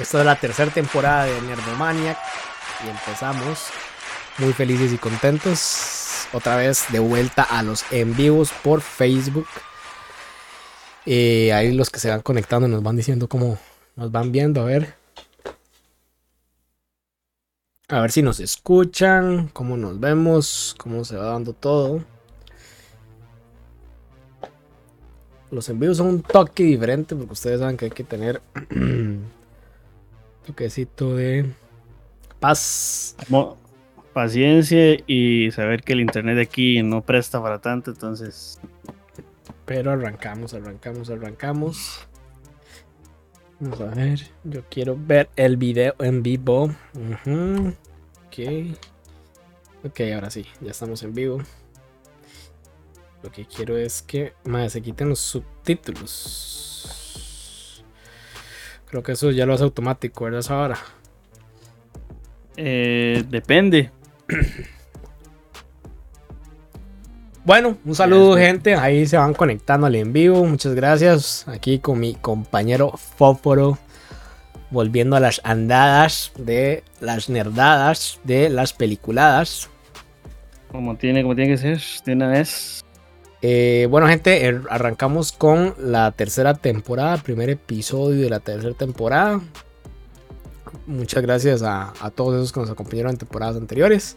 Esta es la tercera temporada de Nerdomaniac y empezamos muy felices y contentos. Otra vez de vuelta a los en vivos por Facebook. Y ahí los que se van conectando nos van diciendo cómo nos van viendo. A ver. A ver si nos escuchan, cómo nos vemos, cómo se va dando todo. Los envíos son un toque diferente porque ustedes saben que hay que tener toquecito de paz. Paciencia y saber que el internet de aquí no presta para tanto, entonces. Pero arrancamos, arrancamos, arrancamos. Vamos a ver, yo quiero ver el video en vivo. Ok. Ok, ahora sí, ya estamos en vivo. Lo que quiero es que más se quiten los subtítulos. Creo que eso ya lo hace automático, ¿verdad? Ahora. Eh, depende. Bueno, un saludo gente, ahí se van conectando al en vivo, muchas gracias. Aquí con mi compañero Fóforo, volviendo a las andadas de las nerdadas, de las peliculadas. Como tiene, como tiene que ser, de una vez. Eh, bueno, gente, er, arrancamos con la tercera temporada, primer episodio de la tercera temporada. Muchas gracias a, todos esos que nos acompañaron en temporadas anteriores.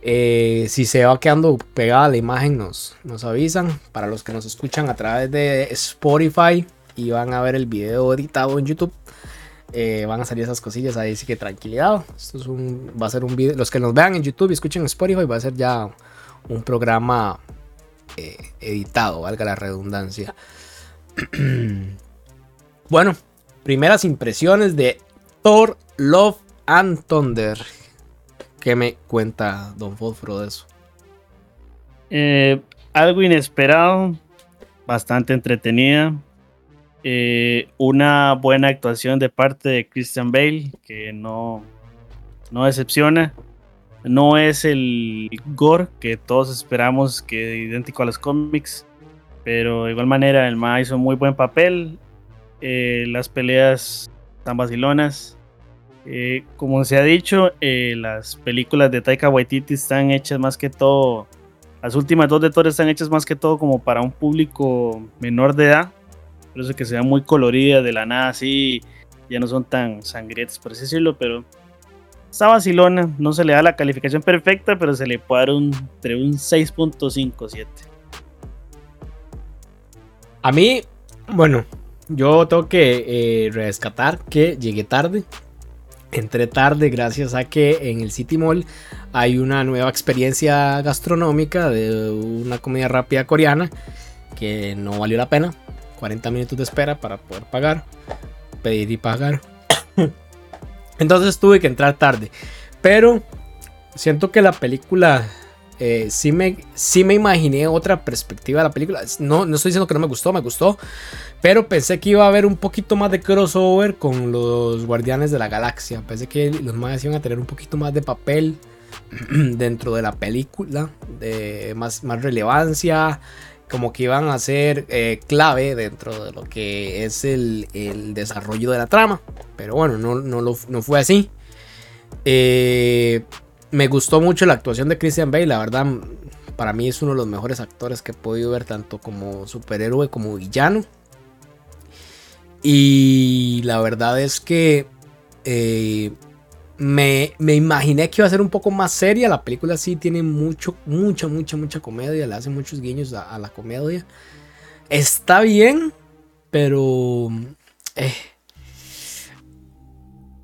Eh, si se va quedando pegada la imagen, nos, nos avisan. Para los que nos escuchan a través de Spotify y van a ver el video editado en YouTube, eh, van a salir esas cosillas ahí. Así que tranquilidad. Esto es un, va a ser un video. Los que nos vean en YouTube y escuchen Spotify, va a ser ya un programa eh, editado, valga la redundancia. bueno, primeras impresiones de Thor, Love and Thunder. ¿Qué me cuenta Don Fosforo de eso? Eh, algo inesperado, bastante entretenida. Eh, una buena actuación de parte de Christian Bale, que no, no decepciona. No es el gore que todos esperamos que idéntico a los cómics, pero de igual manera el Ma hizo muy buen papel. Eh, las peleas están vacilonas. Eh, como se ha dicho, eh, las películas de Taika Waititi están hechas más que todo. Las últimas dos de Thor están hechas más que todo como para un público menor de edad. Por eso que se muy coloridas de la nada así. Ya no son tan sangrientas, por así decirlo, pero Está vacilona, no se le da la calificación perfecta, pero se le puede dar un, entre un 6.57. A mí, bueno, yo tengo que eh, rescatar que llegué tarde. Entré tarde gracias a que en el City Mall hay una nueva experiencia gastronómica de una comida rápida coreana que no valió la pena. 40 minutos de espera para poder pagar, pedir y pagar. Entonces tuve que entrar tarde. Pero siento que la película eh, sí, me, sí me imaginé otra perspectiva de la película. No, no estoy diciendo que no me gustó, me gustó. Pero pensé que iba a haber un poquito más de crossover con los Guardianes de la Galaxia. Pensé que los más iban a tener un poquito más de papel dentro de la película. De más, más relevancia como que iban a ser eh, clave dentro de lo que es el, desarrollo de la trama. Pero bueno, no, no, fue así. Eh, me gustó mucho la actuación de Christian Bale, la verdad. Para mí es uno de los mejores actores que he podido ver, tanto como superhéroe como villano. Y la verdad es que eh, me, imaginé que iba a ser un poco más seria. La película sí tiene mucho, mucha, mucha, mucha comedia. Le hace muchos guiños a, la comedia. Está bien, pero... Eh,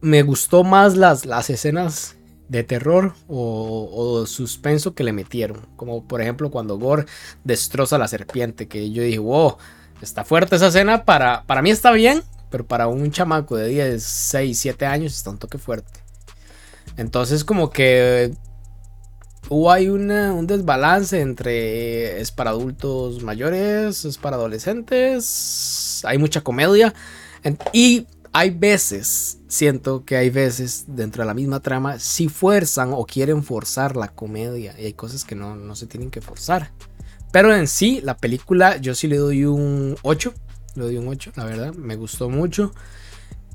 me gustó más las, las escenas de terror o, suspenso que le metieron. Como por ejemplo cuando Gore destroza la serpiente. Que yo dije, wow, está fuerte esa escena. Para, para mí está bien, pero para un chamaco de 10, 6, 7 años está un toque fuerte. Entonces como que hubo hay un desbalance entre es para adultos mayores, es para adolescentes, hay mucha comedia y hay veces, siento que hay veces dentro de la misma trama, si fuerzan o quieren forzar la comedia y hay cosas que no, no se tienen que forzar. Pero en sí, la película yo sí le doy un 8, le doy un 8, la verdad, me gustó mucho.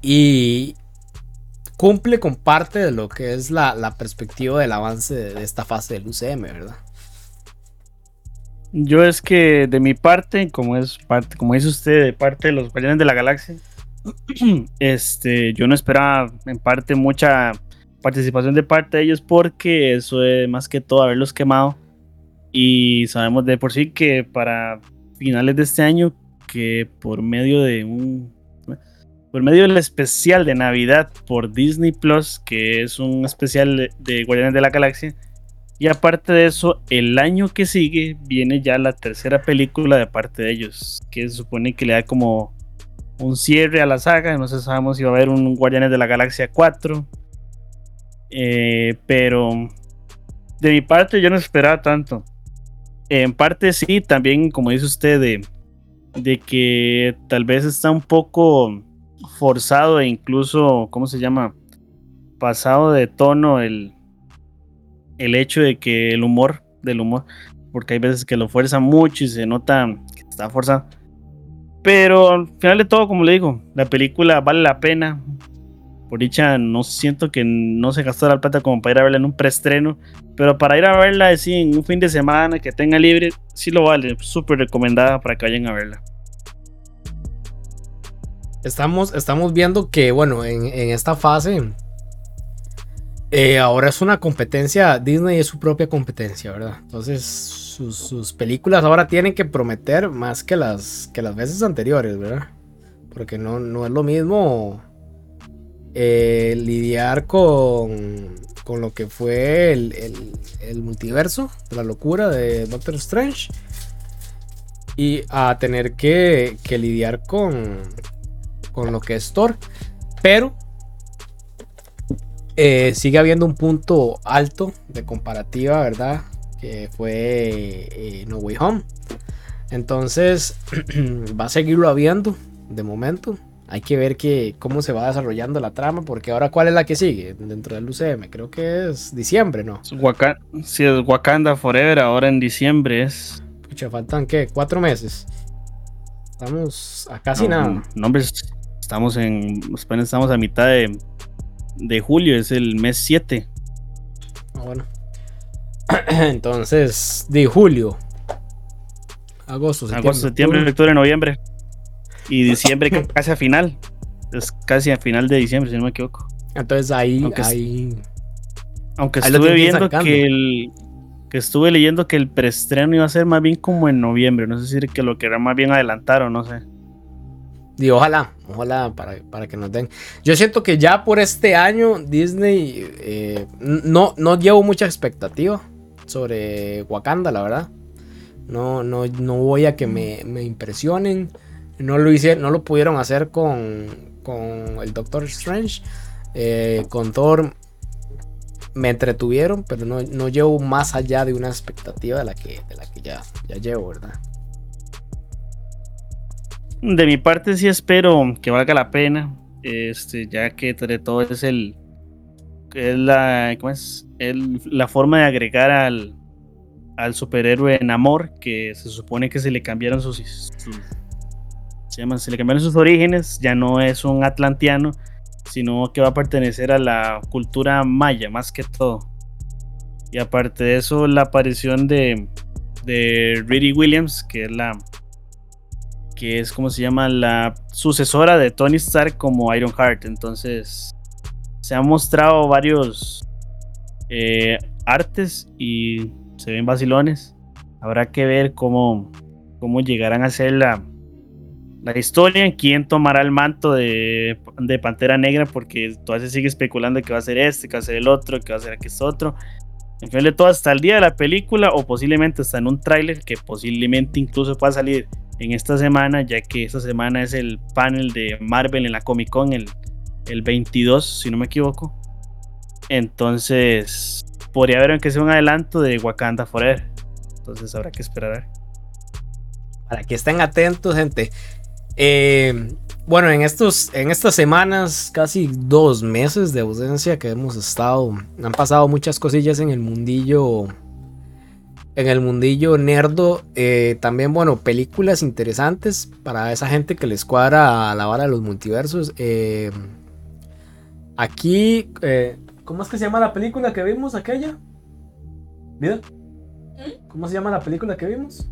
Y cumple con parte de lo que es la, perspectiva del avance de, esta fase del UCM, ¿verdad? Yo es que de mi parte, como es parte, como dice usted, de parte de los Guardianes de la Galaxia, este, yo no esperaba en parte mucha participación de parte de ellos porque eso es más que todo haberlos quemado y sabemos de por sí que para finales de este año que por medio de un por medio del especial de Navidad por Disney Plus, que es un especial de, Guardianes de la Galaxia, y aparte de eso, el año que sigue viene ya la tercera película de parte de ellos, que se supone que le da como un cierre a la saga. No sé, sabemos si va a haber un Guardianes de la Galaxia 4. Eh, pero de mi parte yo no esperaba tanto. En parte sí, también como dice usted, de, de que tal vez está un poco forzado e incluso, ¿cómo se llama? Pasado de tono el, el hecho de que el humor, del humor, porque hay veces que lo fuerza mucho y se nota que está forzado. Pero al final de todo, como le digo, la película vale la pena por dicha no siento que no se gastó la plata como para ir a verla en un preestreno, pero para ir a verla así en un fin de semana que tenga libre, sí lo vale, súper recomendada para que vayan a verla. Estamos, estamos viendo que, bueno, en, esta fase, eh, ahora es una competencia, Disney es su propia competencia, ¿verdad? Entonces, sus, películas ahora tienen que prometer más que las, que las veces anteriores, ¿verdad? Porque no, no es lo mismo eh, lidiar con, con lo que fue el, el, multiverso, la locura de Doctor Strange, y a tener que, que lidiar con, con lo que es Thor. Pero eh, sigue habiendo un punto alto de comparativa, ¿verdad? Que fue eh, No Way Home. Entonces va a seguirlo habiendo de momento. Hay que ver que, cómo se va desarrollando la trama, porque ahora cuál es la que sigue dentro del UCM. Creo que es diciembre, ¿no? Si es Wakanda Forever, ahora en diciembre es. Pucha, faltan qué, cuatro meses. Estamos a casi nada. No, hombre, estamos en. Estamos a mitad de, de julio, es el mes 7. Ah, bueno. Entonces, de julio. Agosto, septiembre. Agosto, septiembre, octubre, noviembre. Y diciembre casi a final. Es casi a final de diciembre, si no me equivoco. Entonces ahí. Aunque, aunque estuve viendo que el. Que estuve leyendo que el preestreno iba a ser más bien como en noviembre. No sé si que lo querrá más bien adelantar o no sé. Y ojalá, ojalá para, que nos den. Yo siento que ya por este año Disney eh, no, no llevo mucha expectativa sobre Wakanda, la verdad. No, no, no voy a que me, me impresionen. No lo, hicieron, no lo pudieron hacer con, el Doctor Strange. Eh, con Thor me entretuvieron, pero no, no, llevo más allá de una expectativa de la que, de la que ya, ya llevo, ¿verdad? De mi parte sí espero que valga la pena, este, ya que entre todo es el es la, ¿cómo es? la forma de agregar al, al superhéroe en amor, que se supone que se le cambiaron sus, se, se le cambiaron sus orígenes, ya no es un atlanteano, sino que va a pertenecer a la cultura maya más que todo. Y aparte de eso, la aparición de, de Riri Williams, que es la que es como se llama la sucesora de Tony Stark como Iron Heart. Entonces se han mostrado varios eh, artes y se ven vacilones. Habrá que ver cómo, cómo llegarán a ser la, la historia, quién tomará el manto de, Pantera Negra, porque todavía se sigue especulando que va a ser este, que va a ser el otro, que va a ser aquel otro. En fin de todo, hasta el día de la película, o posiblemente hasta en un tráiler, que posiblemente incluso pueda salir en esta semana, ya que esta semana es el panel de Marvel en la Comic Con, el, el 22, si no me equivoco. Entonces, podría haber aunque sea un adelanto de Wakanda Forever. Entonces habrá que esperar. Para que estén atentos, gente. Eh, bueno, en, estos, en estas semanas, casi dos meses de ausencia que hemos estado, han pasado muchas cosillas en el mundillo en el mundillo nerdo. Eh, también, bueno, películas interesantes para esa gente que les cuadra a la vara de los multiversos. Eh, aquí, eh, ¿cómo es que se llama la película que vimos aquella? ¿Vida? ¿Mm? ¿Cómo se llama la película que vimos?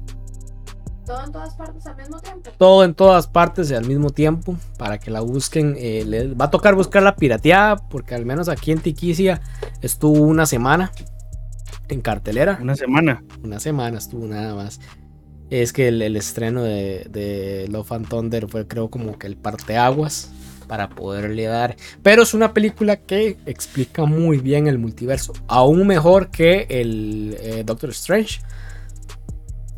Todo en todas partes al mismo tiempo. Todo en todas partes y al mismo tiempo. Para que la busquen. les va a tocar buscar la pirateada. Porque al menos aquí en Tiquicia estuvo una semana en cartelera. Una semana. Una semana estuvo nada más. Es que el, estreno de, de, Love and Thunder fue creo como que el parteaguas para poderle dar. Pero es una película que explica muy bien el multiverso. Aún mejor que el eh, Doctor Strange.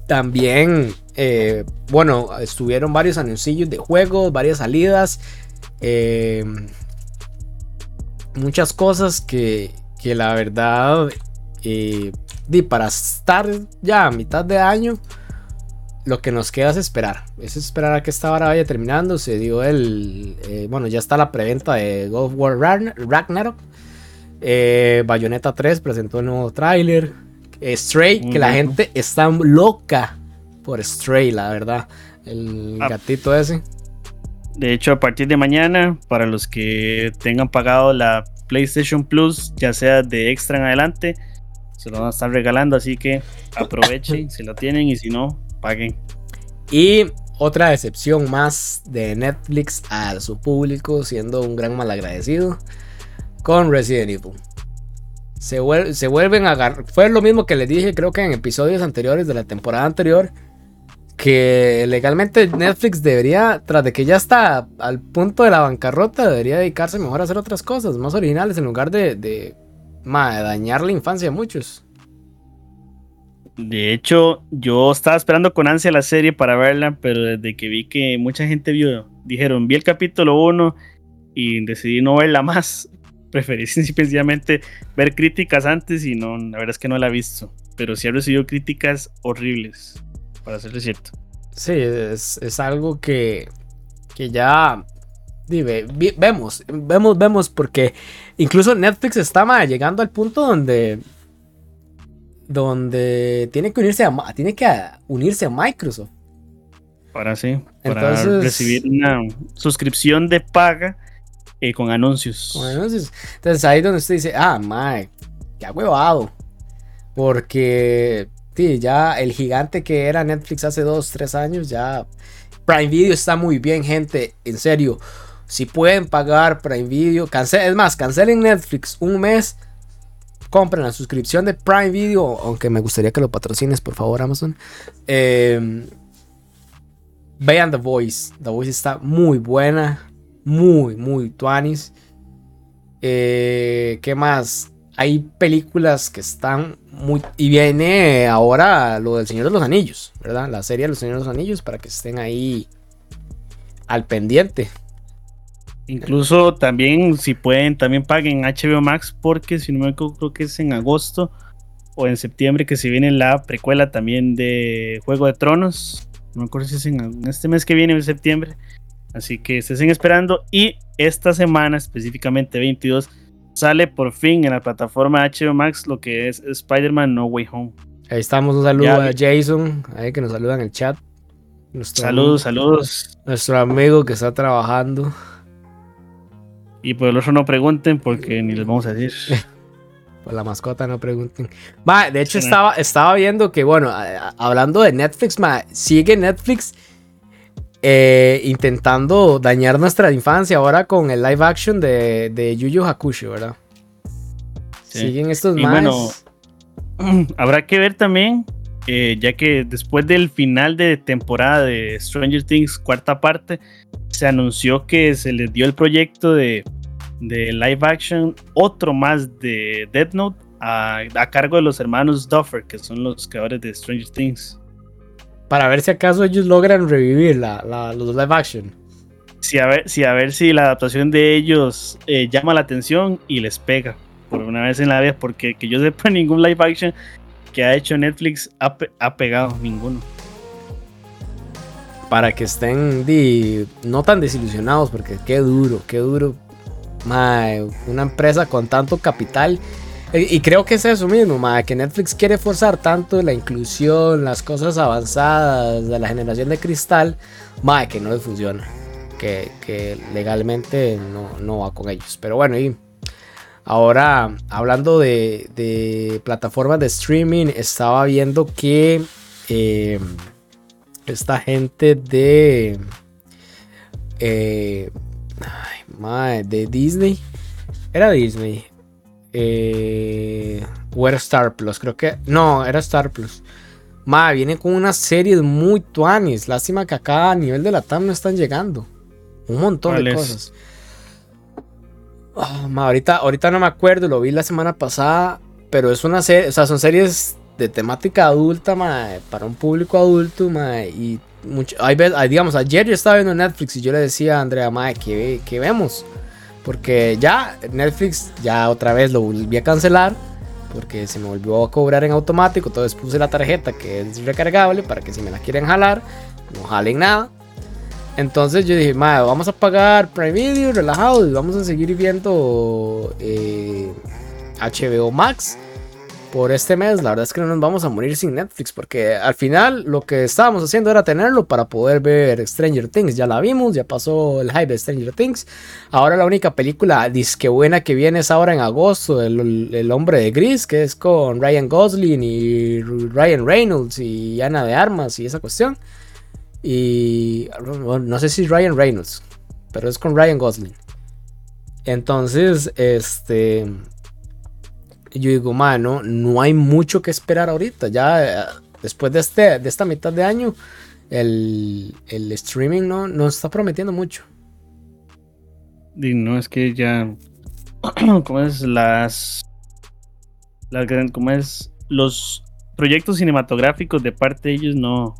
También, eh, bueno, estuvieron varios anuncios de juegos, varias salidas. Eh, muchas cosas que, que la verdad y para estar ya a mitad de año, lo que nos queda es esperar. Es esperar a que esta vara vaya terminando. Se dio el. Eh, bueno, ya está la preventa de God of War Ragnarok. Eh, Bayonetta 3 presentó un nuevo tráiler. Stray, que la gente está loca por Stray, la verdad. El ah. gatito ese. De hecho, a partir de mañana, para los que tengan pagado la PlayStation Plus, ya sea de extra en adelante, se lo van a estar regalando, así que aprovechen si lo tienen y si no, paguen. Y otra decepción más de Netflix a su público, siendo un gran malagradecido con Resident Evil. Se, se vuelven a agarrar. Fue lo mismo que les dije, creo que en episodios anteriores de la temporada anterior. Que legalmente Netflix debería, tras de que ya está al punto de la bancarrota, debería dedicarse mejor a hacer otras cosas más originales en lugar de Madre, dañar la infancia de muchos. De hecho, yo estaba esperando con ansia la serie para verla, pero desde que vi que mucha gente vio, dijeron, vi el capítulo 1 y decidí no verla más. Preferí sencillamente ver críticas antes y no, la verdad es que no la he visto. Pero sí ha recibido críticas horribles, para serle cierto. Sí, es, es algo que, que ya vemos, vemos, vemos, porque incluso Netflix está llegando al punto donde donde tiene que unirse a tiene que unirse a Microsoft. Para sí, para recibir una suscripción de paga eh, con anuncios. Entonces ahí donde usted dice, ah, mae, qué huevado. Porque sí, ya el gigante que era Netflix hace dos, tres años, ya Prime Video está muy bien, gente. En serio, si pueden pagar Prime Video, es más, cancelen Netflix un mes. Compren la suscripción de Prime Video, aunque me gustaría que lo patrocines, por favor, Amazon. Em, vean The Voice. The Voice está muy buena. Muy, muy tuanis. Eh, ¿Qué más? Hay películas que están muy. Y viene ahora lo del Señor de los Anillos, ¿verdad? La serie de los Señores de los Anillos para que estén ahí al pendiente. Incluso también, si pueden, también paguen HBO Max, porque si no me equivoco, creo que es en agosto o en septiembre que se viene la precuela también de Juego de Tronos. No me acuerdo si es en este mes que viene, en septiembre. Así que estén esperando. Y esta semana, específicamente 22, sale por fin en la plataforma HBO Max lo que es Spider-Man No Way Home. Ahí estamos, un saludo a Jason, ahí que nos saluda en el chat. saludos, saludos. Nuestro amigo que está trabajando. Y por el otro no pregunten porque ni les vamos a decir. por la mascota no pregunten. de hecho estaba, estaba viendo que, bueno, hablando de Netflix, sigue Netflix eh, intentando dañar nuestra infancia ahora con el live action de, de Yu Yu Hakusho, ¿verdad? Siguen estos más. Bueno, habrá que ver también, eh, ya que después del final de temporada de Stranger Things, cuarta parte, se anunció que se les dio el proyecto de, live action, otro más de Death Note, a, cargo de los hermanos Duffer, que son los creadores de Stranger Things. Para ver si acaso ellos logran revivir la, los live action. Sí a, ver, a ver si la adaptación de ellos eh, llama la atención y les pega por una vez en la vida, porque que yo sepa ningún live action que ha hecho Netflix ha, ha pegado, ninguno para que estén no tan desilusionados, porque qué duro, qué duro. una empresa con tanto capital Y, creo que es eso mismo, ma, que Netflix quiere forzar tanto la inclusión, las cosas avanzadas de la generación de cristal, ma, que no les funciona. Que, que legalmente no, no va con ellos. Pero bueno, y ahora hablando de, de plataformas de streaming, estaba viendo que eh, esta gente de. Eh, ay, mae, de Disney. Era Disney. Eh, o era Star Plus, creo que. No, era Star Plus. Mae, viene con unas series muy tuanis. Lástima que acá a nivel de la TAM no están llegando. Un montón de cosas. Ma, ahorita, ahorita no me acuerdo, lo vi la semana pasada. Pero es una serie, o sea, son series de temática adulta, mae, para un público adulto, mae, y mucho, hay, digamos, ayer yo estaba viendo Netflix y yo le decía a Andrea, mae, ¿qué, qué vemos? Porque ya Netflix ya otra vez lo volví a cancelar, porque se me volvió a cobrar en automático, entonces puse la tarjeta que es recargable para que si me la quieren jalar, no jalen nada. Entonces yo dije, mae, vamos a pagar Prime Video, relajados, y vamos a seguir viendo eh, HBO Max por este mes. La verdad es que no nos vamos a morir sin Netflix, porque al final lo que estábamos haciendo era tenerlo para poder ver Stranger Things. Ya la vimos, ya pasó el hype de Stranger Things. Ahora la única película disque buena que viene es ahora en agosto, el, el hombre de gris, que es con Ryan Gosling y Ryan Reynolds y Ana de Armas y esa cuestión. Y no sé si es Ryan Reynolds, pero es con Ryan Gosling. Entonces, este. Yo digo, mano, no hay mucho que esperar ahorita. Ya eh, después de, este, de esta mitad de año, el, el streaming no, no está prometiendo mucho. Y no es que ya. ¿Cómo es? Las. las ¿Cómo es? Los proyectos cinematográficos de parte de ellos no.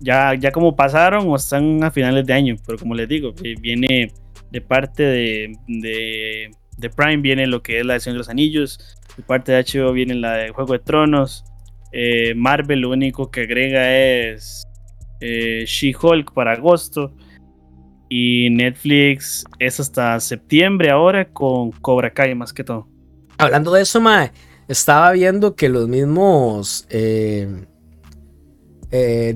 Ya, ya como pasaron o están a finales de año. Pero como les digo, viene de parte de, de Prime, viene lo que es la edición de los anillos. De parte de HBO viene la de Juego de Tronos. eh, Marvel lo único que agrega es eh, She-Hulk para agosto. Y Netflix es hasta septiembre ahora con Cobra Kai más que todo. Hablando de eso, mae, estaba viendo que los mismos eh,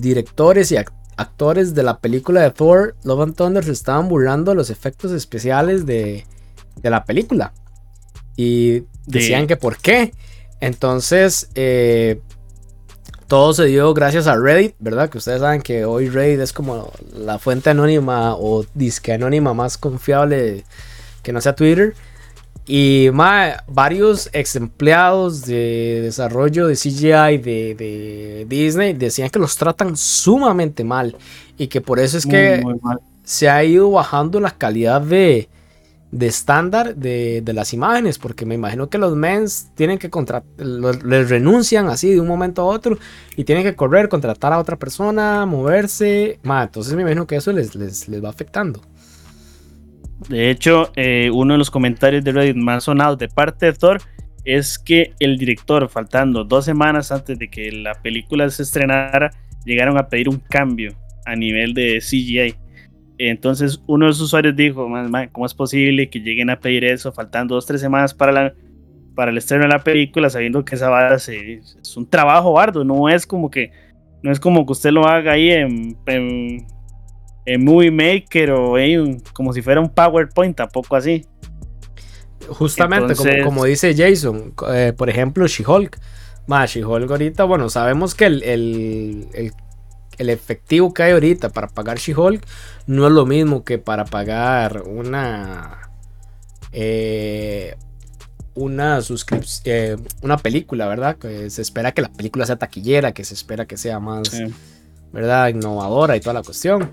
directores y ac- actores de la película de Thor, Love and Thunder, se estaban burlando de los efectos especiales de, de la película. Y decían que por qué. Entonces, eh, todo se dio gracias a Reddit, ¿verdad? Que ustedes saben que hoy Reddit es como la fuente anónima o disque anónima más confiable que no sea Twitter. Y mae, varios ex empleados de desarrollo de CGI de, de Disney decían que los tratan sumamente mal. Y que por eso es que Muy, se ha ido bajando la calidad de, de estándar de, de las imágenes, porque me imagino que los mens tienen que contratar, les renuncian así de un momento a otro y tienen que correr, contratar a otra persona, moverse, ma, entonces me imagino que eso les, les, les va afectando. De hecho, eh, uno de los comentarios de Reddit más sonados de parte de Thor es que el director, faltando dos semanas antes de que la película se estrenara, llegaron a pedir un cambio a nivel de CGI. Entonces uno de los usuarios dijo, "Man, man, ¿cómo es posible que lleguen a pedir eso faltando dos, tres semanas para, la, para el estreno de la película, sabiendo que esa vara se- es un trabajo arduo, no es como que, no es como que usted lo haga ahí en, en, en Movie Maker o en- como si fuera un PowerPoint, tampoco así. Justamente, como- Entonces- como, dice Jason, eh, por ejemplo, She-Hulk. Ma, She-Hulk ahorita, bueno, sabemos que el, el- el- el efectivo que hay ahorita para pagar She-Hulk no es lo mismo que para pagar una. eh, una suscripción. una película, ¿verdad? Que se espera que la película sea taquillera, que se espera que sea más. Sí. ¿verdad? Innovadora y toda la cuestión.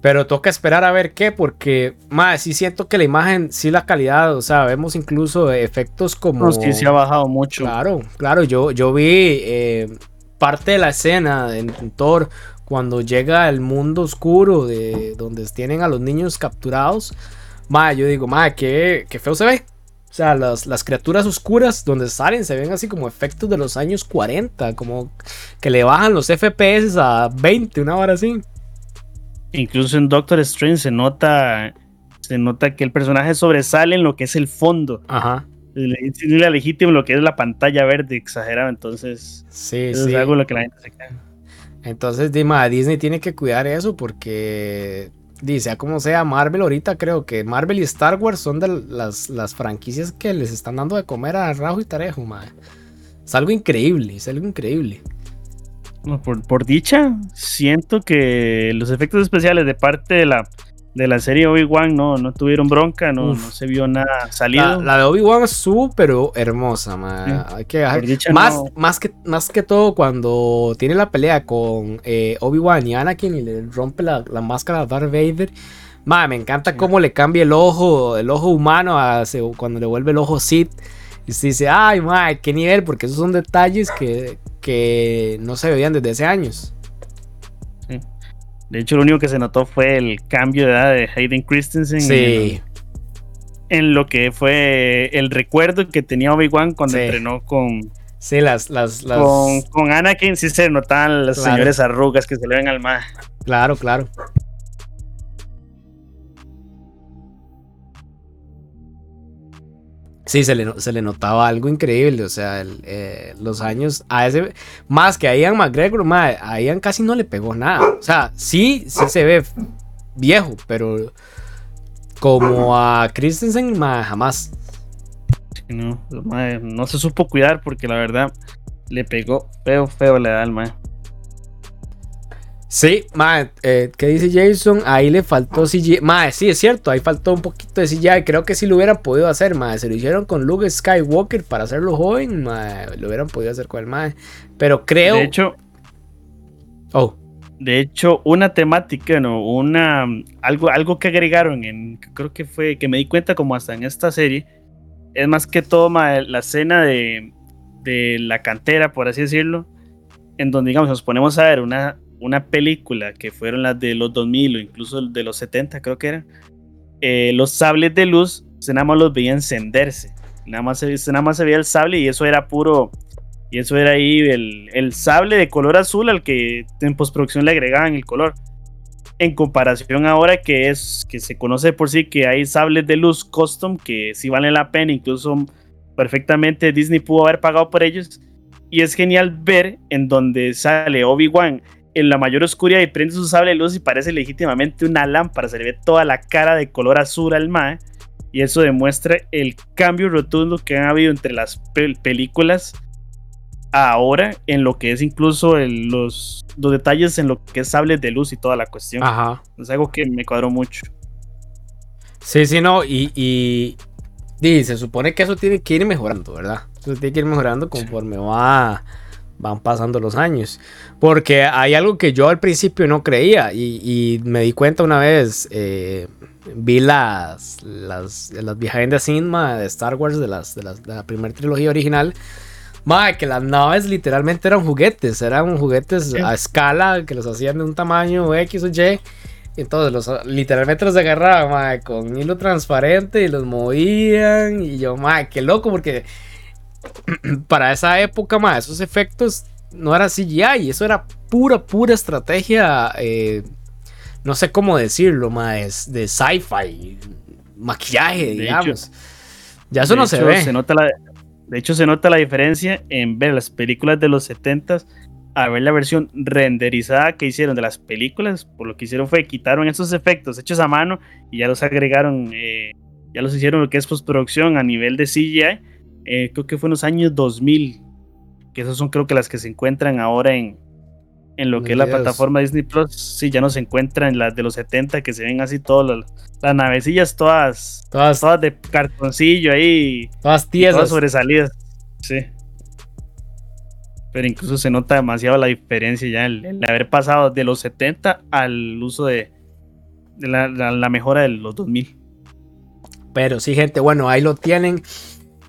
Pero toca esperar a ver qué, porque, más sí siento que la imagen, sí la calidad, o sea, vemos incluso efectos como... No, sí, se ha bajado mucho. Claro, claro, yo, yo vi eh, parte de la escena en Thor cuando llega el mundo oscuro de donde tienen a los niños capturados. Ma, yo digo, ma, qué, qué feo se ve. O sea, las, las criaturas oscuras donde salen se ven así como efectos de los años 40, como que le bajan los FPS a 20, una hora así. Incluso en Doctor Strange se nota se nota que el personaje sobresale en lo que es el fondo. Ajá. Es la legítimo lo que es la pantalla verde exagerada, entonces Sí, eso sí. es algo en lo que la gente se queda. Entonces, Dima, Disney tiene que cuidar eso porque, dice, como sea, Marvel ahorita creo que Marvel y Star Wars son de las, las franquicias que les están dando de comer a Rajo y Tarejo, madre. Es algo increíble, es algo increíble. Por, por dicha, siento que los efectos especiales de parte de la, de la serie Obi-Wan no, no tuvieron bronca, no, no se vio nada La, salido. la de Obi-Wan es súper hermosa. Sí. Hay que, dicha más, no- más, que, más que todo cuando tiene la pelea con eh, Obi-Wan y Anakin y le rompe la, la máscara a Darth Vader. Madre, me encanta Sí. cómo le cambia el ojo, el ojo humano a cuando le vuelve el ojo Sith. Y se dice, ay, madre, qué nivel, porque esos son detalles que, que no se veían desde hace años. De hecho, lo único que se notó fue el cambio de edad de Hayden Christensen Sí, en, en lo que fue el recuerdo que tenía Obi-Wan cuando Sí. entrenó con, sí, las, las, las... con, con Anakin. Sí se notaban las Claro. señores arrugas que se le ven al mar. Claro, claro. Sí, se le, se le notaba algo increíble, o sea, eh, los años a ese, más que a Ian McGregor, ma, a Ian casi no le pegó nada, o sea, sí, sí se ve viejo, pero como a Christensen, ma, jamás. No, no se supo cuidar porque la verdad le pegó feo, feo la edad al. Sí, ma, eh, ¿qué dice Jason? Ahí le faltó CGI. Ma, sí, es cierto, ahí faltó un poquito de CGI. Creo que sí lo hubieran podido hacer, ma. Se lo hicieron con Luke Skywalker para hacerlo joven, ma. Lo hubieran podido hacer con el ma. Pero creo. De hecho, Oh, De hecho, una temática, no, una algo, algo que agregaron en, creo que fue, que me di cuenta como hasta en esta serie, es más que todo la escena de, de la cantera, por así decirlo, en donde digamos nos ponemos a ver una, una película que fueron las de los 2000 o incluso de los 70 creo que eran, eh, los sables de luz, se nada más los veía encenderse, nada más se, nada más se veía el sable y eso era puro y eso era ahí el, el sable de color azul al que en postproducción le agregaban el color. En comparación ahora que es que se conoce por sí que hay sables de luz custom que sí valen la pena, incluso perfectamente Disney pudo haber pagado por ellos. Y es genial ver en donde sale Obi-Wan en la mayor oscuridad y prende su sable de luz y parece legítimamente una lámpara. Se le ve toda la cara de color azul al Mae. Y eso demuestra el cambio rotundo que han habido entre las pel- películas ahora en lo que es incluso el- los, los detalles en lo que es sables de luz y toda la cuestión. ajá. Es algo que me cuadró mucho. Sí, sí, no. Y, y, y se supone que eso tiene que ir mejorando, ¿verdad? Eso tiene que ir mejorando conforme va, van pasando los años. Porque hay algo que yo al principio no creía. Y, y me di cuenta una vez. eh, vi las, las, las behind the scenes ma, de Star Wars de, las, de, las- de la primera trilogía original. Ma, que las naves literalmente eran juguetes, eran juguetes a escala que los hacían de un tamaño X o Y. Entonces los literalmente los agarraban ma, con hilo transparente y los movían. Y yo, ma, qué loco, porque para esa época, ma, esos efectos no era CGI, eso era pura, pura estrategia. eh, no sé cómo decirlo, ma, es de sci-fi, maquillaje, De digamos. ya eso no se ve. nota la, de hecho, se nota la diferencia en ver las películas de los 70s a ver la versión renderizada que hicieron de las películas. Por lo que hicieron fue quitaron esos efectos hechos a mano y ya los agregaron, eh, ya los hicieron lo que es postproducción a nivel de CGI. Eh, creo que fue en los años 2000, que esos son creo que las que se encuentran ahora en, en lo que es la plataforma Disney Plus. Sí, ya no se encuentran las de los 70 que se ven así todas las, las navecillas todas Todas, todas de cartoncillo ahí, todas y todas tiesas. sobresalidas. Sí. Pero incluso se nota demasiado la diferencia ya el, el haber pasado de los 70 al uso de, de la, la- la mejora de los 2000. Pero sí, gente, bueno, ahí lo tienen.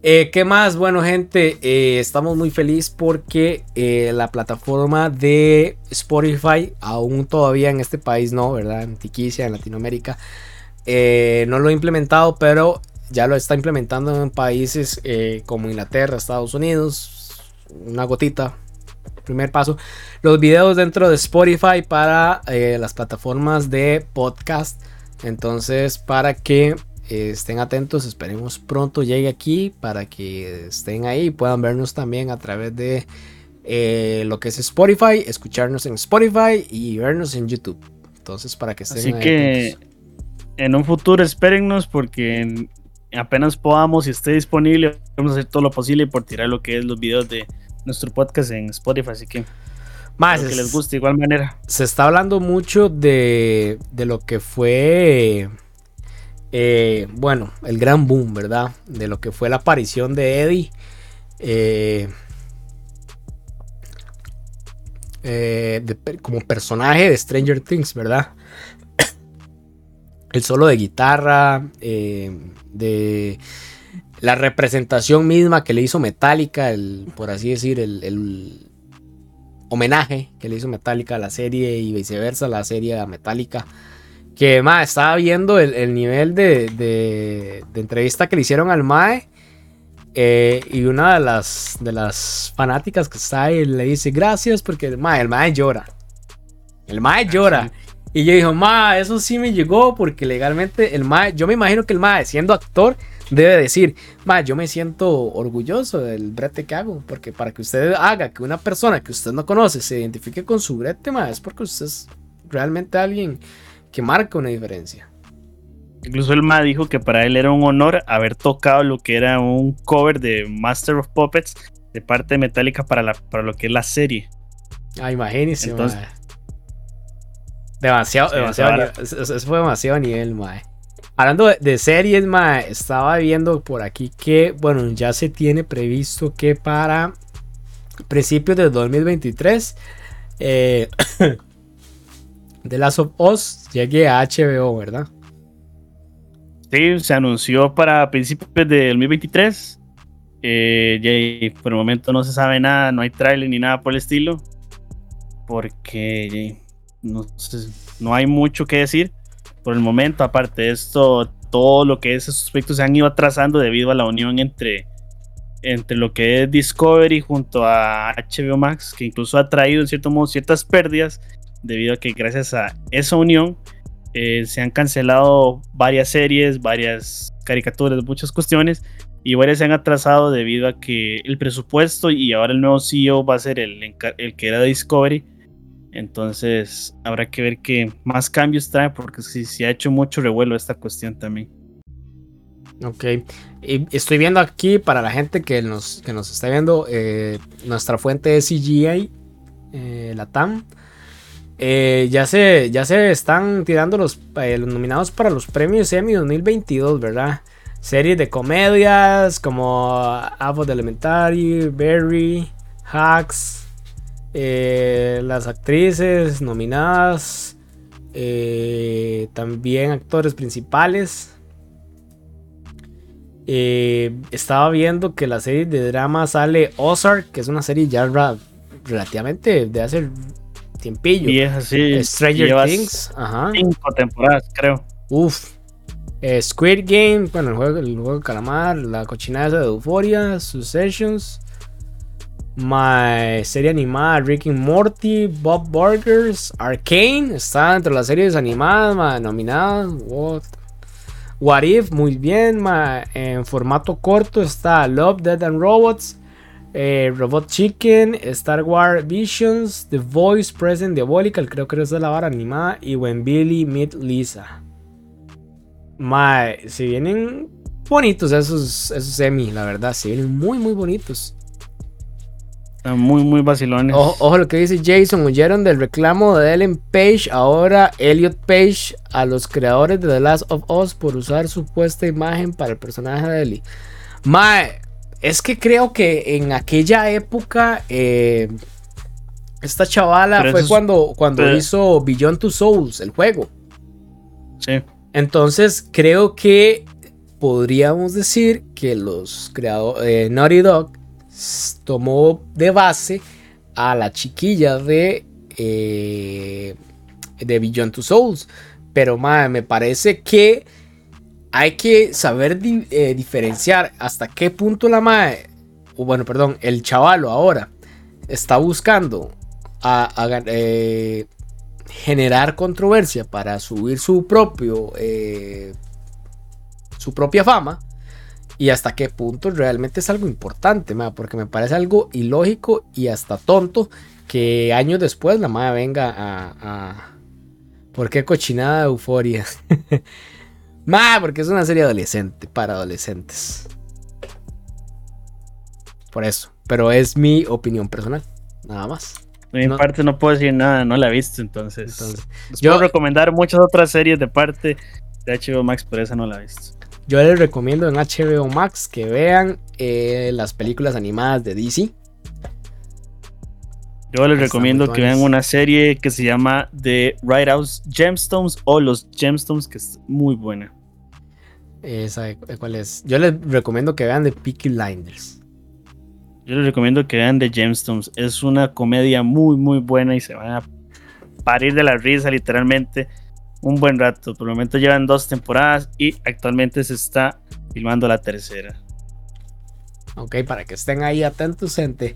Eh, ¿Qué más? Bueno, gente, eh, estamos muy felices porque eh, la plataforma de Spotify, aún todavía en este país no, ¿verdad? En Tiquicia, en Latinoamérica, no lo ha implementado, pero ya lo está implementando en países como Inglaterra, Estados Unidos. Una gotita, primer paso. Los videos dentro de Spotify para las plataformas de podcast Entonces, para que estén atentos, esperemos pronto llegue aquí para que estén ahí y puedan vernos también a través de eh, lo que es Spotify, escucharnos en Spotify y vernos en YouTube. Entonces, para que estén Así ahí que atentos. en un futuro espérennos porque en- apenas podamos y esté disponible, vamos a hacer todo lo posible por tirar lo que es los videos de nuestro podcast en Spotify. Así que Más, que es- les guste de igual manera. se está hablando mucho de, de lo que fue, eh, bueno, el gran boom, ¿verdad? De lo que fue la aparición de Eddie. eh, eh, como personaje de Stranger Things, ¿verdad? El solo de guitarra, de la representación misma que le hizo Metallica, el, por así decir, el, homenaje que le hizo Metallica a la serie y viceversa, la serie Metallica. Que más estaba viendo el, el nivel de, de- de entrevista que le hicieron al Mae. eh, y una de las, de las fanáticas que está ahí le dice gracias porque el Mae, el Mae llora. El Mae llora. Y yo digo, ma, eso sí me llegó porque legalmente el Mae, yo me imagino que el Mae, siendo actor, debe decir, ma, yo me siento orgulloso del brete que hago. Porque para que usted haga que una persona que usted no conoce se identifique con su brete, ma, es porque usted es realmente alguien que marca una diferencia. Incluso el Ma dijo que para él era un honor haber tocado lo que era un cover de Master of Puppets de parte de Metallica para, la, para lo que es la serie. Ah, imagínese, Entonces- mae. Demasiado, demasiado. nivel, eso, eso fue demasiado nivel, mae. Hablando de, de series, mae, estaba viendo por aquí que, bueno, ya se tiene previsto que para principios de 2023, eh, The Last of Us llegue a HBO, ¿verdad? Sí, se anunció para principios del 2023. Eh, por el momento no se sabe nada, no hay trailer ni nada por el estilo. Porque no, no hay mucho que decir por el momento. Aparte de esto, todo lo que es esos aspectos se han ido atrasando debido a la unión entre, entre lo que es Discovery junto a HBO Max, que incluso ha traído en cierto modo ciertas pérdidas debido a que gracias a esa unión eh, se han cancelado varias series, varias caricaturas, muchas cuestiones y varias se han atrasado debido a que el presupuesto y ahora el nuevo CEO va a ser el, el que era de Discovery. Entonces habrá que ver qué más cambios trae porque sí, se ha hecho mucho revuelo esta cuestión también. Ok. Estoy viendo aquí para la gente que nos, que nos está viendo, eh, nuestra fuente es CGI, eh, la TAM. Eh, ya, se, ya se están tirando los, eh, nominados para los premios Emmy 2022, ¿verdad? Series de comedias como Abbott Elementary, Barry, Hacks, eh, las actrices nominadas, también actores principales. Estaba viendo que la serie de drama sale Ozark, que es una serie ya relativamente de hace tiempillo. Vieja, sí. Stranger lleva Things, ajá. Cinco temporadas, creo. Uf. Eh, Squid Game, bueno, el juego, el juego de calamar, la cochinada esa de Euphoria, Successions. My serie animada Rick and Morty, Bob Burgers, Arcane, está entre las series animadas ma, nominadas. What? What If, muy bien. ma, en formato corto está Love, Dead and Robots, eh, Robot Chicken, Star Wars Visions, The Voice, Present Diabolical, creo que esa es la vara animada, y When Billy Meet Lisa. Mae, se vienen bonitos esos, esos semi, la verdad, se vienen muy, muy bonitos. Están muy, muy vacilones. Ojo, ojo lo que dice Jason, oyeron del reclamo de Ellen Page, ahora Elliot Page a los creadores de The Last of Us por usar supuesta imagen para el personaje de Ellie. Mae, es que creo que en aquella época eh, esta chavala Pero fue es- cuando, cuando pero- hizo Beyond Two Souls, el juego. Sí. Entonces creo que podríamos decir que los creadores Naughty Dog tomó de base a la chiquilla de eh, de Beyond Two Souls. Pero mae, me parece que hay que saber eh, diferenciar hasta qué punto la mae, bueno, perdón, el chavalo ahora está buscando a, a eh, generar controversia para subir su propio eh, su propia fama y hasta qué punto realmente es algo importante, porque me parece algo ilógico y hasta tonto que años después la madre venga a, ¿Por qué cochinada de euforia? Ma, porque es una serie adolescente para adolescentes. Por eso. Pero es mi opinión personal. Nada más. De mi parte no puedo decir nada, no la he visto, entonces. yo puedo recomendar muchas otras series de parte de HBO Max, pero esa no la he visto. Yo les recomiendo en HBO Max que vean eh, las películas animadas de DC. Yo les recomiendo que vean una serie que se llama The House Gemstones o Los Gemstones, que es muy buena. Esa, ¿cuál es? Yo les recomiendo que vean The Peaky Blinders. Yo les recomiendo que vean The Gemstones. Es una comedia muy, muy buena y se van a parir de la risa, literalmente. Un buen rato. Por el momento llevan dos temporadas y actualmente se está filmando la tercera. Ok, para que estén ahí atentos, gente.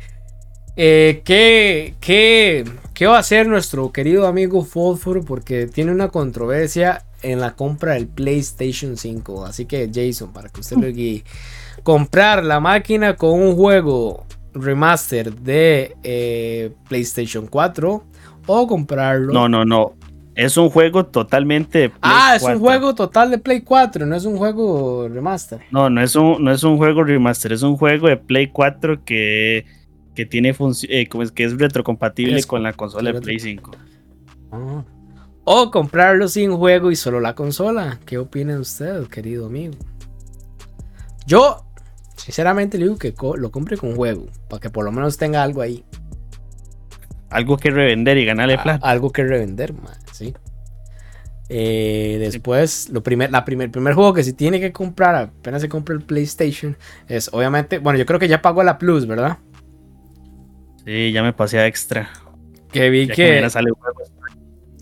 Eh, ¿qué, qué, qué, va a hacer nuestro querido amigo Fósforo? Porque tiene una controversia en la compra del PlayStation 5. Así que Jason, para que usted lo guíe. Comprar la máquina con un juego remaster de eh, PlayStation 4 o comprarlo. No, no, no. Es un juego totalmente. ah, es un juego total de Play 4, no es un juego remaster. No, no es un, no es un juego remaster, es un juego de Play 4 que que tiene eh, como es que es retrocompatible con la consola de Play 5. Ah. O comprarlo sin juego y solo la consola. ¿Qué opina usted, querido amigo? Yo, sinceramente, le digo que lo compre con juego. Para que por lo menos tenga algo ahí. Algo que revender y ganarle plata. algo que revender, sí. Eh, después, lo primer, la primer, primer juego que se tiene que comprar apenas se compra el PlayStation es obviamente, bueno, yo creo que ya pagó la Plus, ¿verdad? Sí, ya me pasé a extra. Que vi que.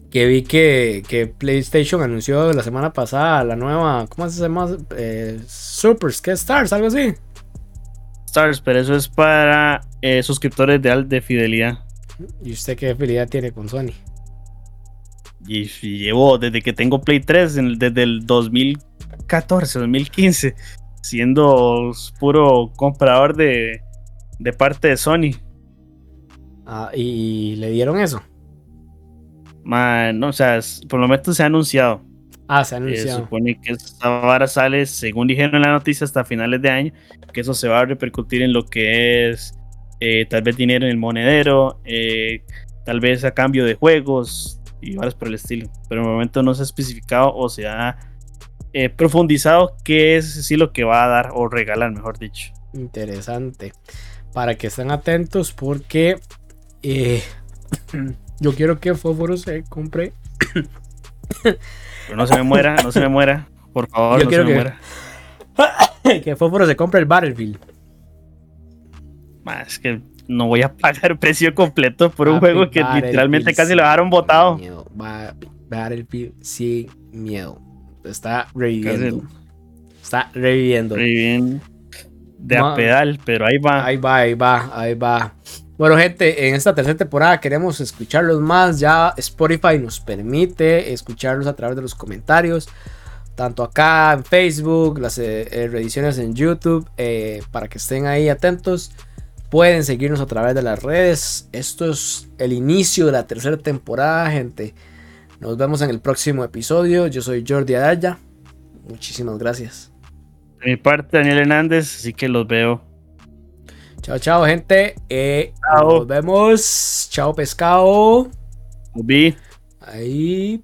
Que, vi que, que, PlayStation anunció la semana pasada la nueva. ¿Cómo se llama? Eh, Supers, ¿qué Stars? Algo así. Stars, pero eso es para eh, suscriptores de, de fidelidad. ¿Y usted qué fidelidad tiene con Sony? Y, llevo desde que tengo Play 3, desde el 2014, 2015, siendo puro comprador de, de parte de Sony. Ah, ¿y, le dieron eso? no, o sea, por lo menos se ha anunciado. Ah, se ha anunciado. se supone que esta vara sale, según dijeron en la noticia, hasta finales de año, que eso se va a repercutir en lo que es eh, tal vez dinero en el monedero, eh, tal vez a cambio de juegos y varas por el estilo. Pero en el momento no se ha especificado o se ha eh, profundizado qué es sí lo que va a dar o regalar, mejor dicho. Interesante. Para que estén atentos porque eh, yo quiero que Fósforo se compre. Pero no se me muera, no se me muera. Por favor, yo no quiero se me que, muera. que Fósforo se compre el Battlefield. Es que no voy a pagar precio completo por un juego que literalmente casi lo dejaron botado. Battlefield sin miedo. Está reviviendo. Está reviviendo. Reviviendo. De a pedal, pero ahí va. Ahí va, ahí va, ahí va. Bueno, gente, en esta tercera temporada queremos escucharlos más. Ya Spotify nos permite escucharlos a través de los comentarios. Tanto acá en Facebook, las eh, eh, reediciones en YouTube. Eh, para que estén ahí atentos. Pueden seguirnos a través de las redes. Esto es el inicio de la tercera temporada, gente. Nos vemos en el próximo episodio. Yo soy Jordi Adaya. Muchísimas gracias. De mi parte, Daniel Hernández, así que los veo Chao, chao, gente. Eh, Nos vemos. Chao, pescado. Ahí.